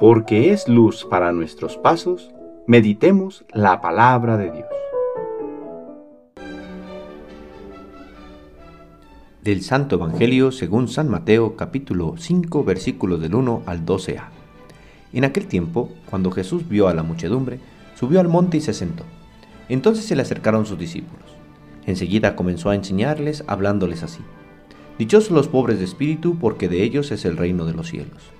porque es luz para nuestros pasos, meditemos la palabra de Dios. Del Santo Evangelio según San Mateo capítulo 5 versículos del 1 al 12a. En aquel tiempo, cuando Jesús vio a la muchedumbre, subió al monte y se sentó. Entonces se le acercaron sus discípulos. Enseguida comenzó a enseñarles hablándoles así. Dichosos los pobres de espíritu, porque de ellos es el reino de los cielos.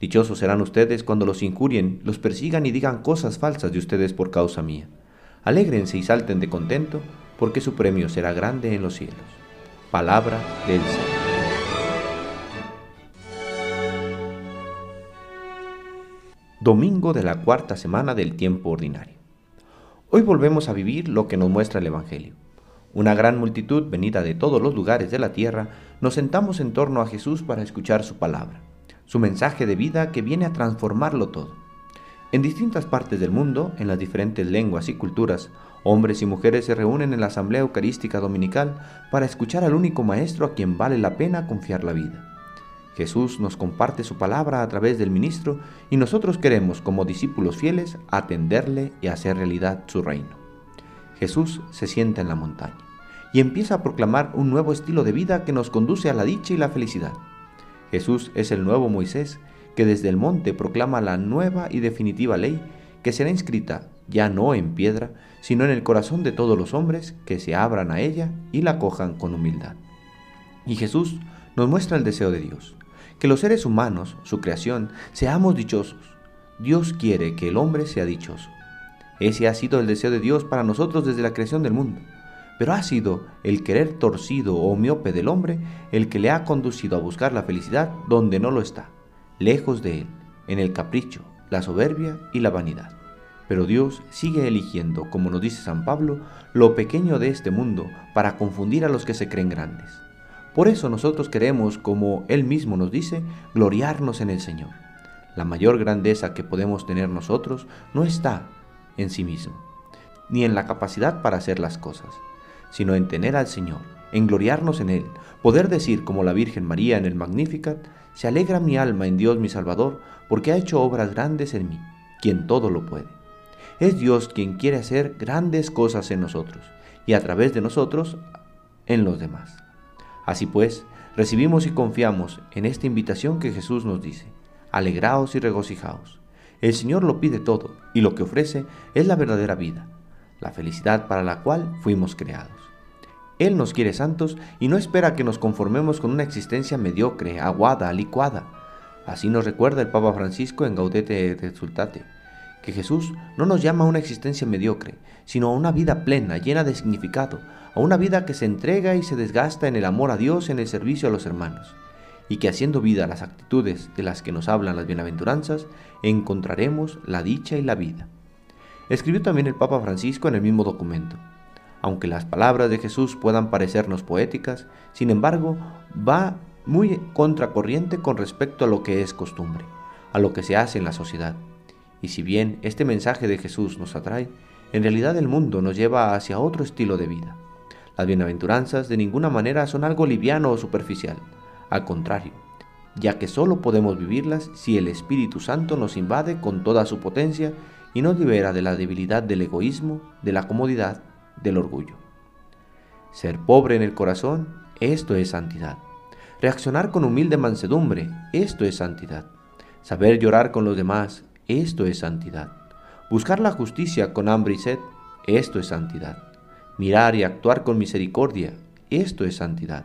Dichosos serán ustedes cuando los injurien, los persigan y digan cosas falsas de ustedes por causa mía. Alégrense y salten de contento, porque su premio será grande en los cielos. Palabra del Señor. Domingo de la cuarta semana del tiempo ordinario. Hoy volvemos a vivir lo que nos muestra el Evangelio. Una gran multitud venida de todos los lugares de la tierra, nos sentamos en torno a Jesús para escuchar su palabra su mensaje de vida que viene a transformarlo todo. En distintas partes del mundo, en las diferentes lenguas y culturas, hombres y mujeres se reúnen en la Asamblea Eucarística Dominical para escuchar al único Maestro a quien vale la pena confiar la vida. Jesús nos comparte su palabra a través del ministro y nosotros queremos, como discípulos fieles, atenderle y hacer realidad su reino. Jesús se sienta en la montaña y empieza a proclamar un nuevo estilo de vida que nos conduce a la dicha y la felicidad. Jesús es el nuevo Moisés que desde el monte proclama la nueva y definitiva ley que será inscrita ya no en piedra, sino en el corazón de todos los hombres que se abran a ella y la cojan con humildad. Y Jesús nos muestra el deseo de Dios, que los seres humanos, su creación, seamos dichosos. Dios quiere que el hombre sea dichoso. Ese ha sido el deseo de Dios para nosotros desde la creación del mundo pero ha sido el querer torcido o miope del hombre el que le ha conducido a buscar la felicidad donde no lo está, lejos de él, en el capricho, la soberbia y la vanidad. Pero Dios sigue eligiendo, como nos dice San Pablo, lo pequeño de este mundo para confundir a los que se creen grandes. Por eso nosotros queremos, como Él mismo nos dice, gloriarnos en el Señor. La mayor grandeza que podemos tener nosotros no está en sí mismo, ni en la capacidad para hacer las cosas, sino en tener al Señor, en gloriarnos en Él, poder decir como la Virgen María en el Magnificat, se alegra mi alma en Dios mi Salvador, porque ha hecho obras grandes en mí, quien todo lo puede. Es Dios quien quiere hacer grandes cosas en nosotros, y a través de nosotros en los demás. Así pues, recibimos y confiamos en esta invitación que Jesús nos dice, alegraos y regocijaos. El Señor lo pide todo, y lo que ofrece es la verdadera vida, la felicidad para la cual fuimos creados. Él nos quiere santos y no espera que nos conformemos con una existencia mediocre, aguada, licuada. Así nos recuerda el Papa Francisco en Gaudete et Exultate, que Jesús no nos llama a una existencia mediocre, sino a una vida plena, llena de significado, a una vida que se entrega y se desgasta en el amor a Dios, en el servicio a los hermanos, y que haciendo vida las actitudes de las que nos hablan las bienaventuranzas, encontraremos la dicha y la vida. Escribió también el Papa Francisco en el mismo documento. Aunque las palabras de Jesús puedan parecernos poéticas, sin embargo, va muy contracorriente con respecto a lo que es costumbre, a lo que se hace en la sociedad. Y si bien este mensaje de Jesús nos atrae, en realidad el mundo nos lleva hacia otro estilo de vida. Las bienaventuranzas de ninguna manera son algo liviano o superficial, al contrario, ya que solo podemos vivirlas si el Espíritu Santo nos invade con toda su potencia y nos libera de la debilidad del egoísmo, de la comodidad, del orgullo. Ser pobre en el corazón, esto es santidad. Reaccionar con humilde mansedumbre, esto es santidad. Saber llorar con los demás, esto es santidad. Buscar la justicia con hambre y sed, esto es santidad. Mirar y actuar con misericordia, esto es santidad.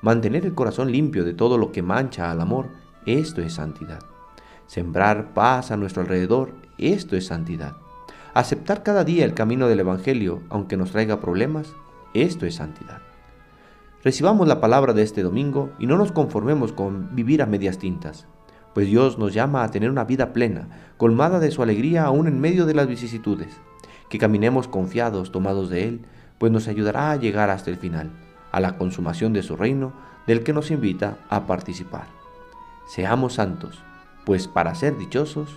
Mantener el corazón limpio de todo lo que mancha al amor, esto es santidad. Sembrar paz a nuestro alrededor, esto es santidad. Aceptar cada día el camino del Evangelio, aunque nos traiga problemas, esto es santidad. Recibamos la palabra de este domingo y no nos conformemos con vivir a medias tintas, pues Dios nos llama a tener una vida plena, colmada de su alegría aún en medio de las vicisitudes. que caminemos confiados, tomados de Él, pues nos ayudará a llegar hasta el final, a la consumación de su reino, del que nos invita a participar. Seamos santos, pues para ser dichosos